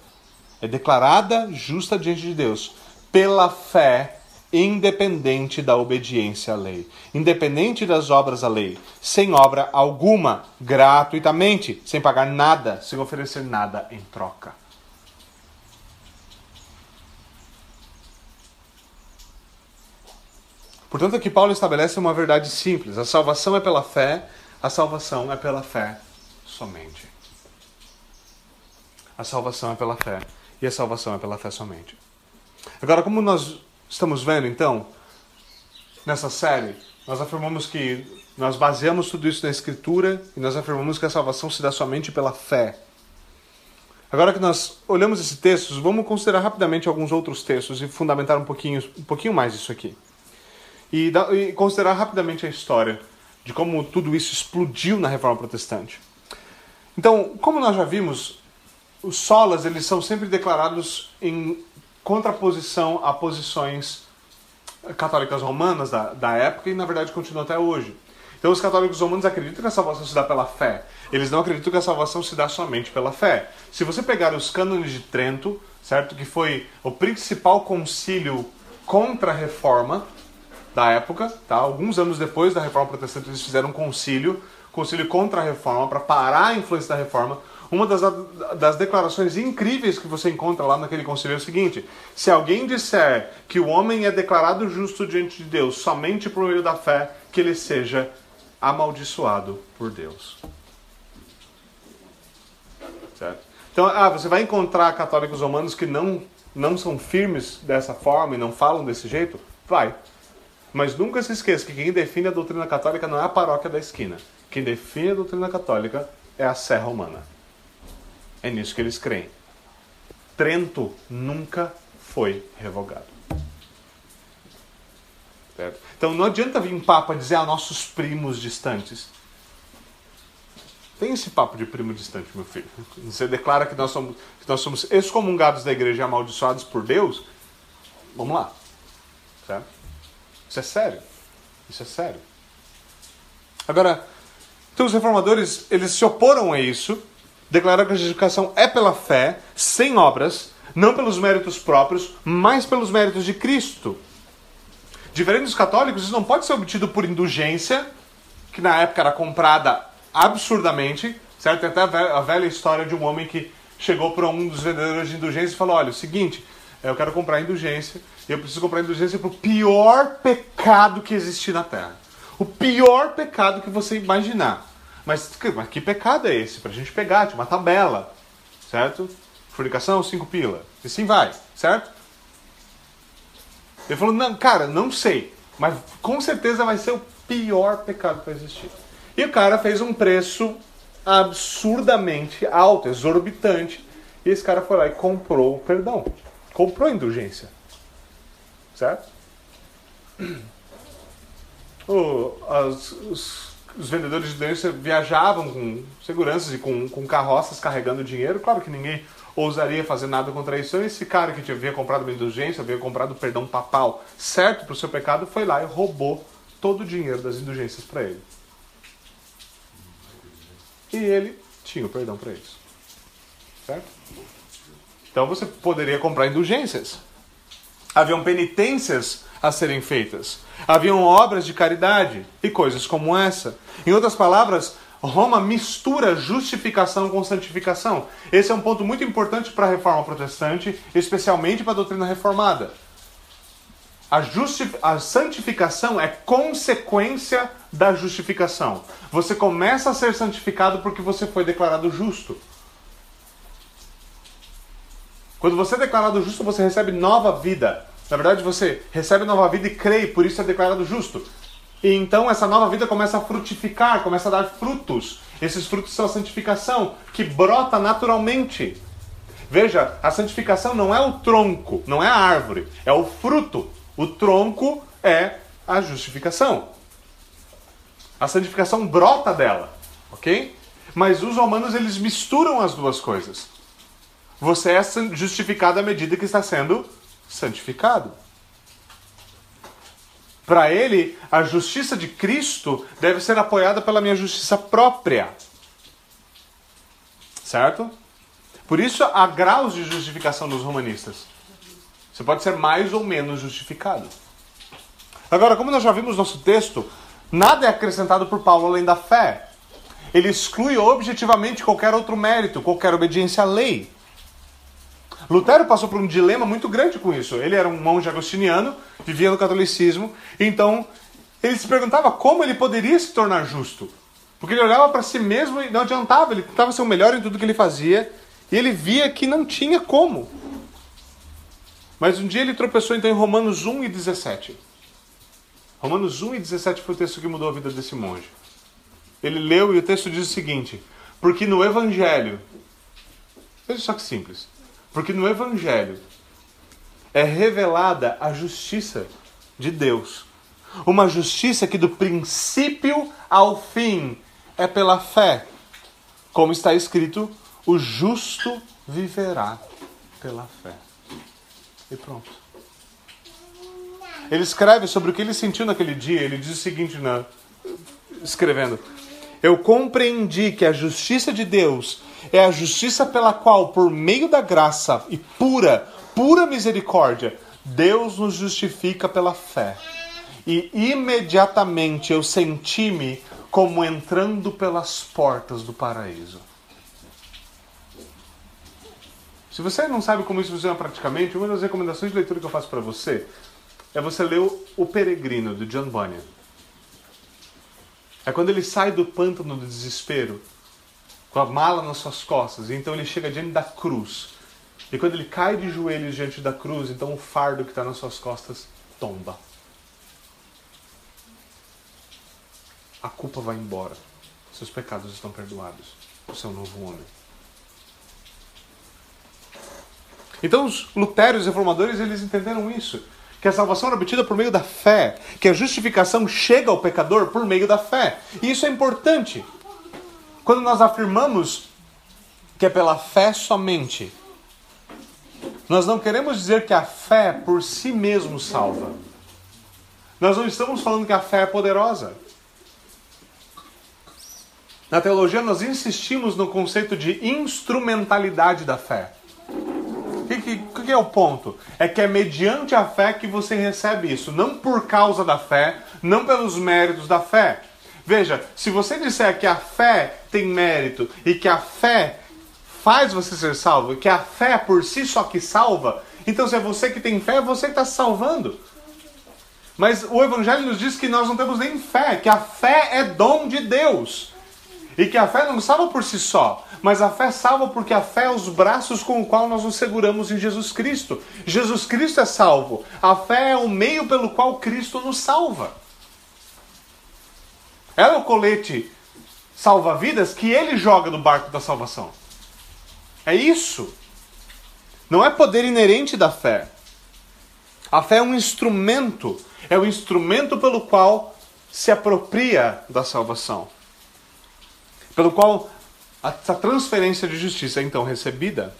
é declarada justa diante de Deus pela fé independente da obediência à lei, independente das obras à lei, sem obra alguma, gratuitamente, sem pagar nada, sem oferecer nada em troca. Portanto, aqui Paulo estabelece uma verdade simples: a salvação é pela fé, a salvação é pela fé somente. A salvação é pela fé e a salvação é pela fé somente. Agora, como nós estamos vendo então, nessa série, nós afirmamos que nós baseamos tudo isso na Escritura e nós afirmamos que a salvação se dá somente pela fé. Agora que nós olhamos esse texto, vamos considerar rapidamente alguns outros textos e fundamentar um pouquinho, um pouquinho mais isso aqui. E, e considerar rapidamente a história de como tudo isso explodiu na Reforma Protestante. Então, como nós já vimos, os solas eles são sempre declarados em contraposição a posições católicas romanas da, da época e, na verdade, continua até hoje. Então os católicos romanos acreditam que a salvação se dá pela fé. Eles não acreditam que a salvação se dá somente pela fé. Se você pegar os cânones de Trento, certo, que foi o principal concílio contra a reforma da época, tá? Alguns anos depois da reforma protestante eles fizeram um concílio, concílio contra a reforma para parar a influência da reforma. Uma das, das declarações incríveis que você encontra lá naquele concílio é o seguinte: se alguém disser que o homem é declarado justo diante de Deus somente por meio da fé, que ele seja amaldiçoado por Deus. Certo? Então, ah, você vai encontrar católicos romanos que não, não são firmes dessa forma e não falam desse jeito? Vai. Mas nunca se esqueça que quem define a doutrina católica não é a paróquia da esquina. Quem define a doutrina católica é a Sé Romana. É nisso que eles creem. Trento nunca foi revogado. Certo? Então não adianta vir um papa dizer a nossos primos distantes. Tem esse papo de primo distante, meu filho. Você declara que nós somos, que nós somos excomungados da igreja e amaldiçoados por Deus. Vamos lá. Certo? Isso é sério. Isso é sério. Agora, então os reformadores, eles se oporam a isso, declararam que a justificação é pela fé, sem obras, não pelos méritos próprios, mas pelos méritos de Cristo. Diferente dos católicos, isso não pode ser obtido por indulgência, que na época era comprada absurdamente, certo? Tem até a velha história de um homem que chegou para um dos vendedores de indulgência e falou: Olha, é o seguinte, eu quero comprar indulgência, e eu preciso comprar indulgência para o pior pecado que existir na Terra. O pior pecado que você imaginar. Mas, mas que pecado é esse? Para a gente pegar, de uma tabela, certo? Fornicação, cinco pila. E assim vai, certo? Ele falou, não, cara, não sei. Mas com certeza vai ser o pior pecado que vai existir. E o cara fez um preço absurdamente alto, exorbitante. E esse cara foi lá e comprou o perdão. Comprou a indulgência. Certo? O, as, os, os, vendedores de indulgência viajavam com seguranças e com, com carroças carregando dinheiro. Claro que ninguém ousaria fazer nada contra isso. Então, esse cara que havia comprado uma indulgência, havia comprado perdão papal certo para o seu pecado, foi lá e roubou todo o dinheiro das indulgências para ele. E ele tinha o perdão para isso. Certo? Então você poderia comprar indulgências. Haviam penitências a serem feitas. Haviam obras de caridade e coisas como essa. Em outras palavras, Roma mistura justificação com santificação. Esse é um ponto muito importante para a reforma protestante, especialmente para a doutrina reformada. A, a, santificação é consequência da justificação. Você começa a ser santificado porque você foi declarado justo. Quando você é declarado justo, você recebe nova vida. Na verdade, você recebe nova vida e crê, por isso é declarado justo. E então essa nova vida começa a frutificar, começa a dar frutos. Esses frutos são a santificação, que brota naturalmente. Veja, a santificação não é o tronco, não é a árvore, é o fruto. O tronco é a justificação. A santificação brota dela, ok? Mas os romanos eles misturam as duas coisas. Você é justificado à medida que está sendo santificado. Para ele, a justiça de Cristo deve ser apoiada pela minha justiça própria. Certo? Por isso há graus de justificação dos romanistas. Você pode ser mais ou menos justificado. Agora, como nós já vimos no nosso texto, nada é acrescentado por Paulo além da fé. Ele exclui objetivamente qualquer outro mérito, qualquer obediência à lei. Lutero passou por um dilema muito grande com isso. Ele era um monge agostiniano, vivia no catolicismo, então ele se perguntava como ele poderia se tornar justo. Porque ele olhava para si mesmo e não adiantava, ele tentava ser o melhor em tudo que ele fazia, e ele via que não tinha como. Mas um dia ele tropeçou então em Romanos 1 e 17. Romanos 1 e 17 foi o texto que mudou a vida desse monge. Ele leu e o texto diz o seguinte: Porque no Evangelho, veja só que simples, porque no Evangelho é revelada a justiça de Deus. Uma justiça que do princípio ao fim é pela fé. Como está escrito, o justo viverá pela fé. E pronto. Ele escreve sobre o que ele sentiu naquele dia. Ele diz o seguinte: né? escrevendo: Eu compreendi que a justiça de Deus é a justiça pela qual, por meio da graça e pura, pura misericórdia, Deus nos justifica pela fé. E imediatamente eu senti-me como entrando pelas portas do paraíso. Se você não sabe como isso funciona praticamente, uma das recomendações de leitura que eu faço para você é você ler O Peregrino, do John Bunyan. É quando ele sai do pântano do desespero, com a mala nas suas costas, e então ele chega diante da cruz. E quando ele cai de joelhos diante da cruz, então o fardo que está nas suas costas tomba. A culpa vai embora. Seus pecados estão perdoados. É um novo homem. Então os lutérios reformadores eles entenderam isso, que a salvação era obtida por meio da fé, que a justificação chega ao pecador por meio da fé. E isso é importante. Quando nós afirmamos que é pela fé somente, nós não queremos dizer que a fé por si mesmo salva. Nós não estamos falando que a fé é poderosa. Na teologia, nós insistimos no conceito de instrumentalidade da fé. O que, que, que, é o ponto? É que é mediante a fé que você recebe isso, não por causa da fé, não pelos méritos da fé. Veja, se você disser que a fé tem mérito e que a fé faz você ser salvo, que a fé por si só que salva, então se é você que tem fé, você está salvando. Mas o Evangelho nos diz que nós não temos nem fé, que a fé é dom de Deus. E que a fé não salva por si só, mas a fé salva porque a fé é os braços com o qual nós nos seguramos em Jesus Cristo. Jesus Cristo é salvo. A fé é o meio pelo qual Cristo nos salva. Ela é o colete salva-vidas que ele joga no barco da salvação. É isso. Não é poder inerente da fé. A fé é um instrumento, é o instrumento pelo qual se apropria da salvação pelo qual essa transferência de justiça é então recebida.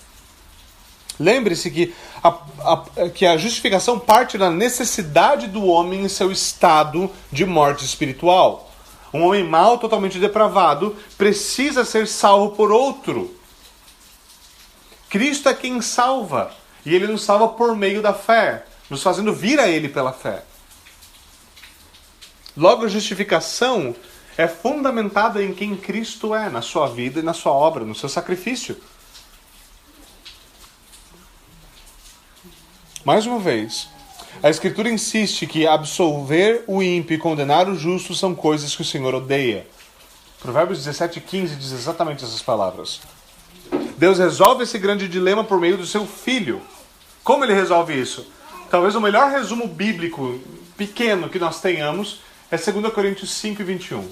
Lembre-se que a, a, que a justificação parte da necessidade do homem em seu estado de morte espiritual. Um homem mau, totalmente depravado, precisa ser salvo por outro. Cristo é quem salva, e ele nos salva por meio da fé, nos fazendo vir a ele pela fé. Logo, a justificação é fundamentada em quem Cristo é, na sua vida e na sua obra, no seu sacrifício. Mais uma vez, a Escritura insiste que absolver o ímpio e condenar o justo são coisas que o Senhor odeia. Provérbios 17, 15 diz exatamente essas palavras. Deus resolve esse grande dilema por meio do seu filho. Como ele resolve isso? Talvez o melhor resumo bíblico pequeno que nós tenhamos é 2 Coríntios 5 e 21.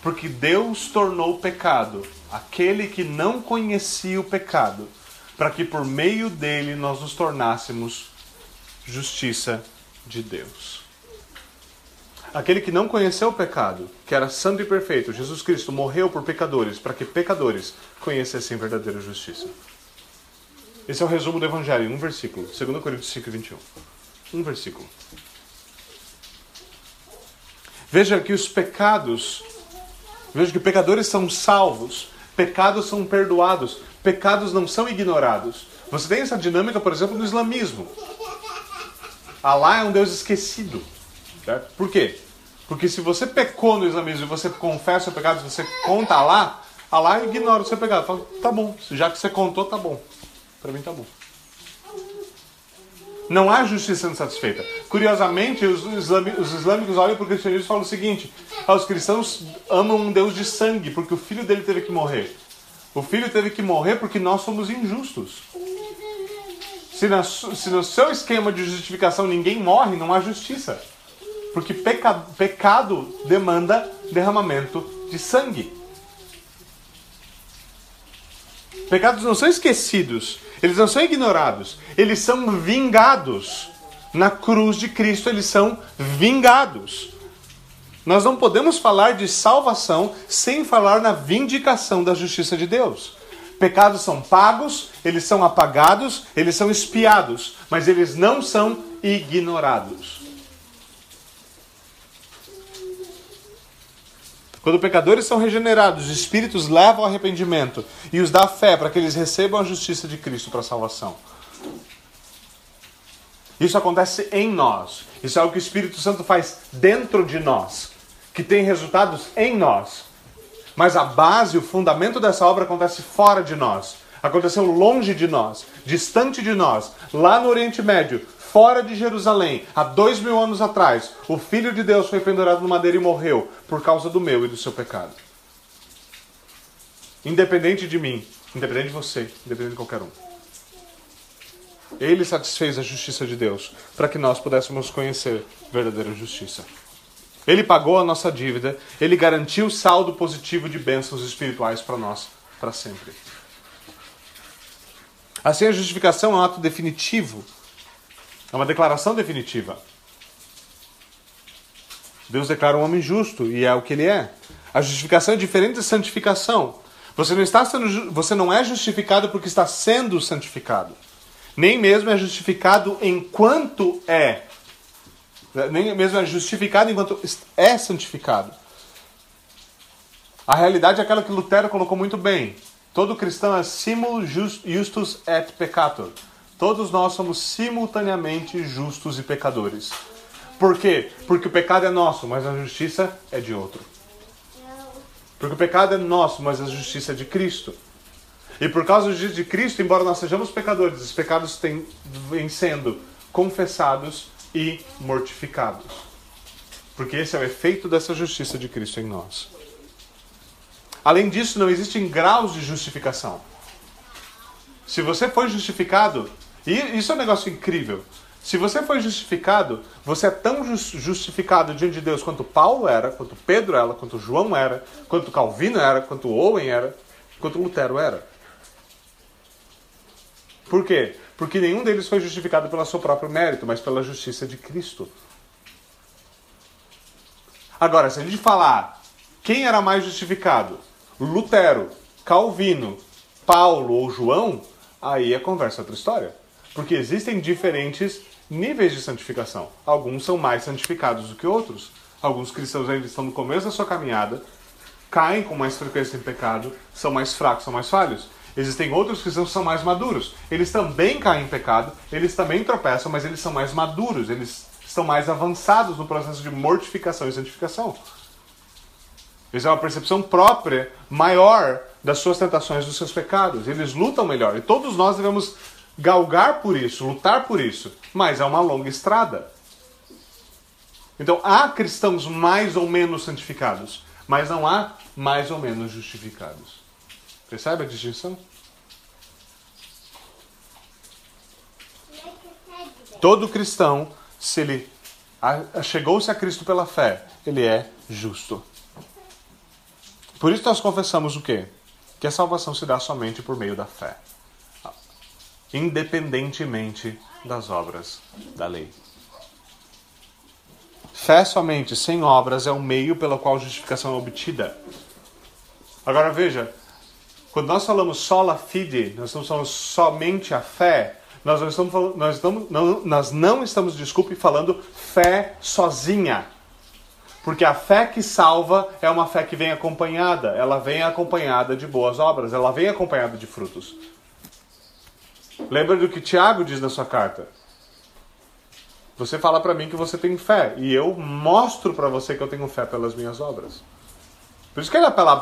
Porque Deus tornou pecado aquele que não conhecia o pecado, para que por meio dele nós nos tornássemos justiça de Deus. Aquele que não conheceu o pecado, que era santo e perfeito, Jesus Cristo morreu por pecadores, para que pecadores conhecessem verdadeira justiça. Esse é o resumo do Evangelho, em um versículo, 2 Coríntios 5, 21. Um versículo. Veja que os pecados Veja que pecadores são salvos, pecados são perdoados, pecados não são ignorados. Você tem essa dinâmica, por exemplo, no islamismo. Allah é um Deus esquecido. Certo? Por quê? Porque se você pecou no islamismo e você confessa o pecado, você conta Allah, Allah ignora o seu pecado. Fala, tá bom, já que você contou, tá bom. Para mim tá bom. Não há justiça sendo satisfeita. Curiosamente, os, os islâmicos olham para o cristianismo e falam o seguinte: ah, os cristãos amam um Deus de sangue, porque o filho dele teve que morrer. O filho teve que morrer porque nós somos injustos. Se, na, se no seu esquema de justificação ninguém morre, não há justiça. Porque peca, pecado demanda derramamento de sangue. Pecados não são esquecidos, eles não são ignorados, eles são vingados. Na cruz de Cristo eles são vingados. Nós não podemos falar de salvação sem falar na vindicação da justiça de Deus. Pecados são pagos, eles são apagados, eles são espiados, mas eles não são ignorados. Quando pecadores são regenerados, os espíritos levam ao arrependimento e os dá fé para que eles recebam a justiça de Cristo para a salvação. Isso acontece em nós. Isso é o que o Espírito Santo faz dentro de nós, que tem resultados em nós. Mas a base, o fundamento dessa obra acontece fora de nós. Aconteceu longe de nós, distante de nós, lá no Oriente Médio, fora de Jerusalém, há dois mil anos atrás. O Filho de Deus foi pendurado no madeiro e morreu por causa do meu e do seu pecado. Independente de mim, independente de você, independente de qualquer um. Ele satisfez a justiça de Deus para que nós pudéssemos conhecer verdadeira justiça. Ele pagou a nossa dívida, ele garantiu saldo positivo de bênçãos espirituais para nós para sempre. Assim, a justificação é um ato definitivo, é uma declaração definitiva. Deus declara um homem justo e é o que ele é. A justificação é diferente da santificação. Você não, está sendo, você não é justificado porque está sendo santificado. Nem mesmo é justificado enquanto é nem mesmo é justificado enquanto é santificado. A realidade é aquela que Lutero colocou muito bem. Todo cristão é simul justus et peccator. Todos nós somos simultaneamente justos e pecadores. Por quê? Porque o pecado é nosso, mas a justiça é de outro. Porque o pecado é nosso, mas a justiça é de Cristo. E por causa da justiça de Cristo, embora nós sejamos pecadores, os pecados têm, vêm sendo confessados e mortificados. Porque esse é o efeito dessa justiça de Cristo em nós. Além disso, não existem graus de justificação. Se você foi justificado, e isso é um negócio incrível. Se você foi justificado, você é tão justificado diante de Deus quanto Paulo era, quanto Pedro era, quanto João era, quanto Calvino era, quanto Owen era, quanto Lutero era. Por quê? Porque nenhum deles foi justificado pelo seu próprio mérito, mas pela justiça de Cristo. Agora, se a gente falar quem era mais justificado, Lutero, Calvino, Paulo ou João, aí a conversa é outra história. Porque existem diferentes níveis de santificação. Alguns são mais santificados do que outros. Alguns cristãos ainda estão no começo da sua caminhada, caem com mais frequência em pecado, são mais fracos, são mais falhos. Existem outros cristãos que são mais maduros. Eles também caem em pecado, eles também tropeçam, mas eles são mais maduros, eles estão mais avançados no processo de mortificação e santificação. Eles têm uma percepção própria maior das suas tentações, dos seus pecados. Eles lutam melhor. E todos nós devemos galgar por isso, lutar por isso. Mas é uma longa estrada. Então há cristãos mais ou menos santificados, mas não há mais ou menos justificados. Percebe a distinção? Todo cristão, se ele chegou-se a Cristo pela fé, ele é justo. Por isso nós confessamos o quê? Que a salvação se dá somente por meio da fé, independentemente das obras da lei. Fé somente, sem obras, é o meio pelo qual a justificação é obtida. Agora veja, quando nós falamos sola fide, nós estamos falando somente a fé, nós não estamos, falando, nós, estamos, não, nós não estamos, desculpe, falando fé sozinha. Porque a fé que salva é uma fé que vem acompanhada, ela vem acompanhada de boas obras, ela vem acompanhada de frutos. Lembra do que Tiago diz na sua carta? Você fala para mim que você tem fé e eu mostro para você que eu tenho fé pelas minhas obras. Por isso que ele apela a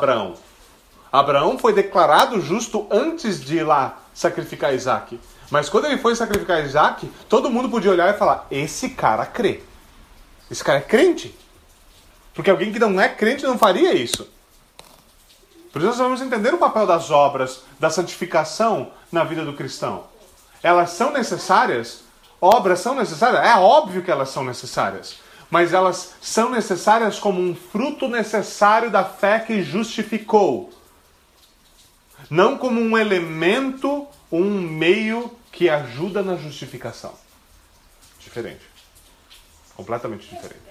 Abraão. Foi declarado justo antes de ir lá sacrificar Isaac. Mas quando ele foi sacrificar Isaac, todo mundo podia olhar e falar: esse cara crê. Esse cara é crente. Porque alguém que não é crente não faria isso. Por isso nós vamos entender o papel das obras, da santificação na vida do cristão. Elas são necessárias? Obras são necessárias? É óbvio que elas são necessárias. Mas elas são necessárias como um fruto necessário da fé que justificou não como um elemento, um meio que ajuda na justificação. Diferente. Completamente diferente.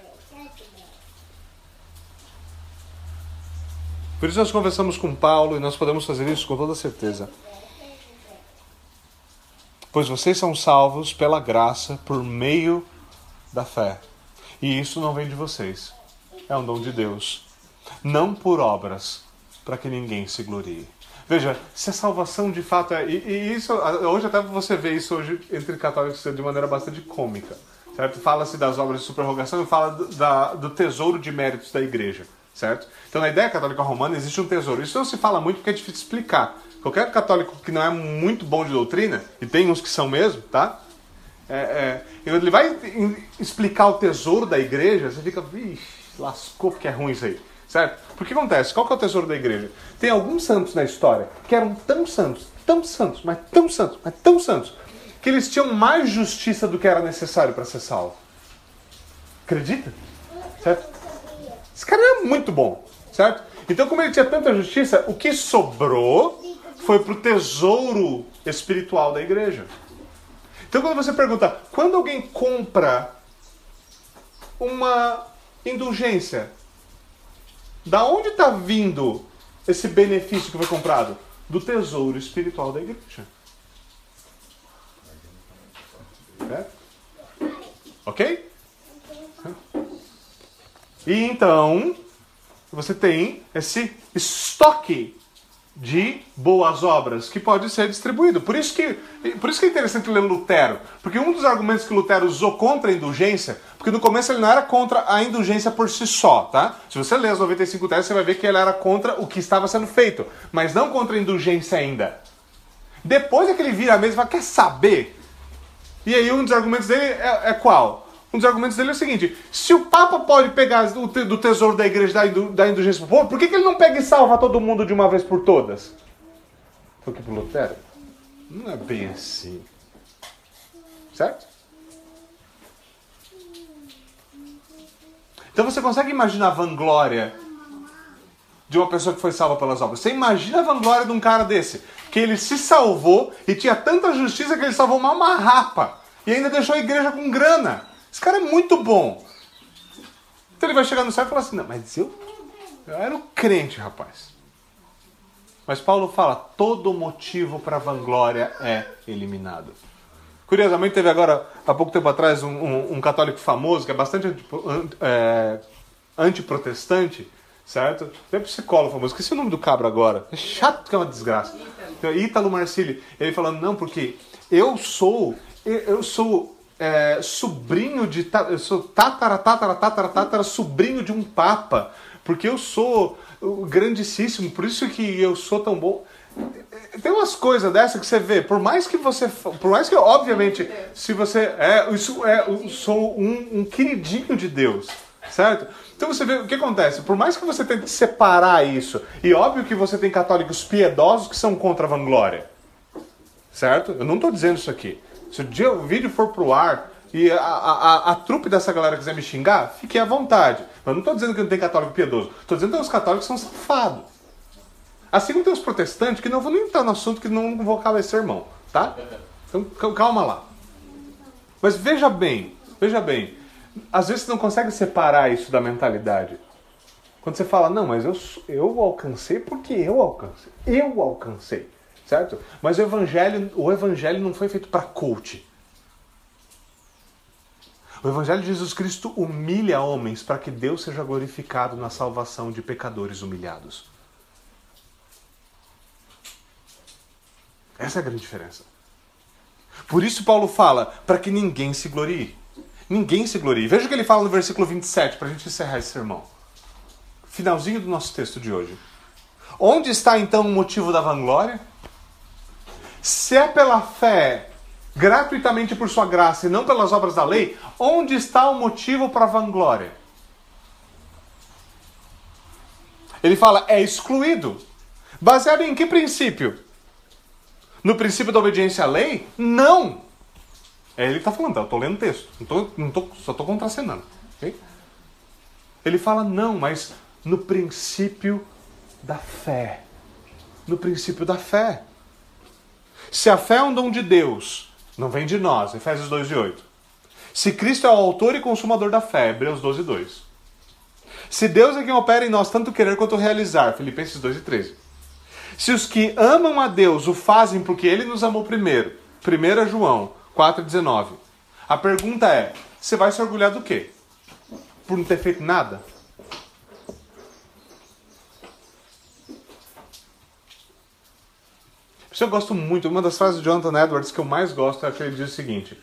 Por isso nós conversamos com Paulo e nós podemos fazer isso com toda certeza. Pois vocês são salvos pela graça por meio da fé. E isso não vem de vocês. É um dom de Deus. não por obras, para que ninguém se glorie. Veja, se a salvação de fato é. E, e isso, hoje até você vê isso hoje entre católicos de maneira bastante cômica. Certo? Fala-se das obras de superrogação e fala do, da, do tesouro de méritos da igreja. Certo? Então, na ideia católica romana, existe um tesouro. Isso não se fala muito porque é difícil explicar. Qualquer católico que não é muito bom de doutrina, e tem uns que são mesmo, tá? É, é, ele vai explicar o tesouro da igreja, você fica, vixe, lascou porque é ruim isso aí. Certo? Porque acontece? Qual que é o tesouro da igreja? Tem alguns santos na história que eram tão santos, tão santos, mas tão santos, mas tão santos, que eles tinham mais justiça do que era necessário para ser salvo. Acredita? Certo? Esse cara era muito bom, certo? Então, como ele tinha tanta justiça, o que sobrou foi para o tesouro espiritual da igreja. Então, quando você pergunta, quando alguém compra uma indulgência, da onde está vindo esse benefício que foi comprado? Do tesouro espiritual da igreja. É? Ok? E então, você tem esse estoque de boas obras que pode ser distribuído. Por isso que, por isso que é interessante ler Lutero, porque um dos argumentos que Lutero usou contra a indulgência, porque no começo ele não era contra a indulgência por si só, tá? Se você ler as 95 teses, você vai ver que ele era contra o que estava sendo feito, mas não contra a indulgência ainda. Depois é que ele vira a mesa e fala, quer saber? E aí um dos argumentos dele é, é qual? Um dos argumentos dele é o seguinte: se o Papa pode pegar do tesouro da igreja da indulgência do povo, por que, que ele não pega e salva todo mundo de uma vez por todas? Foi que pro Lutero? Não é bem assim. Certo? Então você consegue imaginar a vanglória de uma pessoa que foi salva pelas obras? Você imagina a vanglória de um cara desse, que ele se salvou e tinha tanta justiça que ele salvou uma marrapa e ainda deixou a igreja com grana. Esse cara é muito bom. Então ele vai chegar no céu e falar assim: Não, mas eu, eu era um crente, rapaz. Mas Paulo fala: todo motivo para vanglória é eliminado. Curiosamente, teve agora, há pouco tempo atrás, um, um, um católico famoso, que é bastante é, antiprotestante, certo? Tem um psicólogo famoso, esqueci o nome do cabra agora. É chato que é uma desgraça. Então, Ítalo Marcili, ele falando, não, porque eu sou, eu sou é, sobrinho de. Eu sou tatara, tatara, tatara, tatara, sobrinho de um papa. Porque eu sou grandíssimo, por isso que eu sou tão bom. Tem umas coisas dessa que você vê, por mais que você. Por mais que, obviamente, se você. É, isso é, eu sou um, um queridinho de Deus, certo? Então você vê o que acontece. Por mais que você tente separar isso, e óbvio que você tem católicos piedosos que são contra a vanglória, certo? Eu não estou dizendo isso aqui. Se o, dia, o vídeo for pro ar e a, a, a, trupe dessa galera quiser me xingar, fique à vontade. Mas não estou dizendo que não tem católico piedoso. Estou dizendo que os católicos são safados. Assim como tem os protestantes, que não vou nem entrar no assunto, que não vou calar esse sermão, tá? Então calma lá. Mas veja bem, veja bem. Às vezes você não consegue separar isso da mentalidade. Quando você fala, não, mas eu, eu alcancei porque eu alcancei. Eu alcancei certo? Mas o evangelho, o evangelho não foi feito para coach. O evangelho de Jesus Cristo humilha homens para que Deus seja glorificado na salvação de pecadores humilhados. Essa é a grande diferença. Por isso Paulo fala para que ninguém se glorie. Ninguém se glorie. Veja o que ele fala no versículo 27 para a gente encerrar esse sermão. Finalzinho do nosso texto de hoje. Onde está então o motivo da vanglória? Se é pela fé, gratuitamente por sua graça e não pelas obras da lei, onde está o motivo para a vanglória? Ele fala, é excluído. Baseado em que princípio? No princípio da obediência à lei? Não! É ele que está falando, eu estou lendo o texto, não tô, não tô, só estou contracenando. Okay? Ele fala, não, mas no princípio da fé. No princípio da fé. Se a fé é um dom de Deus, não vem de nós, Efésios 2 e 8. Se Cristo é o autor e consumador da fé, Hebreus 12 2. Se Deus é quem opera em nós tanto querer quanto realizar, Filipenses 2 e 13. Se os que amam a Deus o fazem porque Ele nos amou primeiro, 1 João 4,19. A pergunta é: você vai se orgulhar do quê? Por não ter feito nada? Isso eu gosto muito. Uma das frases de Jonathan Edwards que eu mais gosto é que ele diz o seguinte: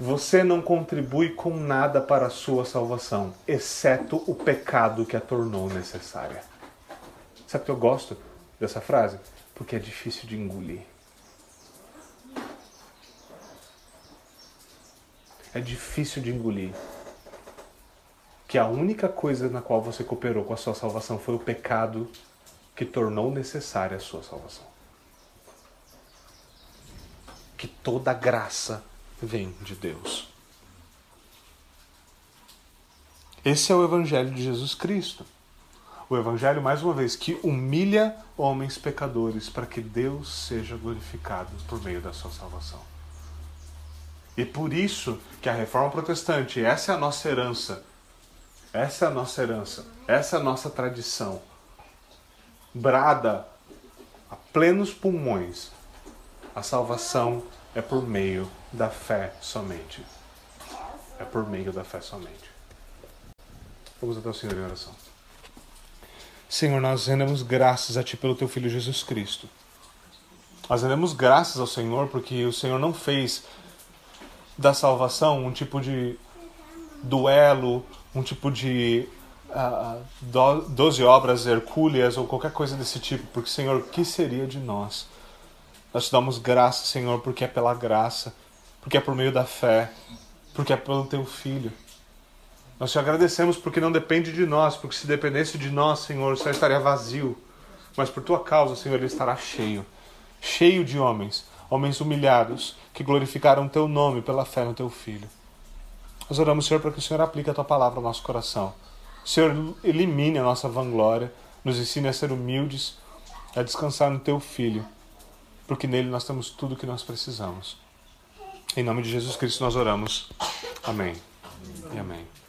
Você não contribui com nada para a sua salvação, exceto o pecado que a tornou necessária. Sabe que eu gosto dessa frase? Porque é difícil de engolir. É difícil de engolir que a única coisa na qual você cooperou com a sua salvação foi o pecado que tornou necessária a sua salvação. Que toda graça vem de Deus. Esse é o Evangelho de Jesus Cristo. O Evangelho, mais uma vez, que humilha homens pecadores para que Deus seja glorificado por meio da sua salvação. E por isso que a reforma protestante, essa é a nossa herança, essa é a nossa herança, essa é a nossa tradição. Brada a plenos pulmões. A salvação é por meio da fé somente. É por meio da fé somente. Vamos até o Senhor em oração. Senhor, nós rendemos graças a Ti pelo Teu Filho Jesus Cristo. Nós rendemos graças ao Senhor porque o Senhor não fez da salvação um tipo de duelo, um tipo de uh, do, doze obras hercúleas ou qualquer coisa desse tipo, porque, Senhor, o que seria de nós? Nós te damos graça, Senhor, porque é pela graça, porque é por meio da fé, porque é pelo Teu Filho. Nós te agradecemos porque não depende de nós, porque se dependesse de nós, Senhor, o céu estaria vazio. Mas por tua causa, Senhor, ele estará cheio cheio de homens, homens humilhados, que glorificaram teu nome pela fé no teu Filho. Nós oramos, Senhor, para que o Senhor aplique a tua palavra ao nosso coração. Senhor elimine a nossa vanglória, nos ensine a ser humildes, a descansar no teu Filho, porque nele nós temos tudo o que nós precisamos. Em nome de Jesus Cristo nós oramos. Amém. E amém.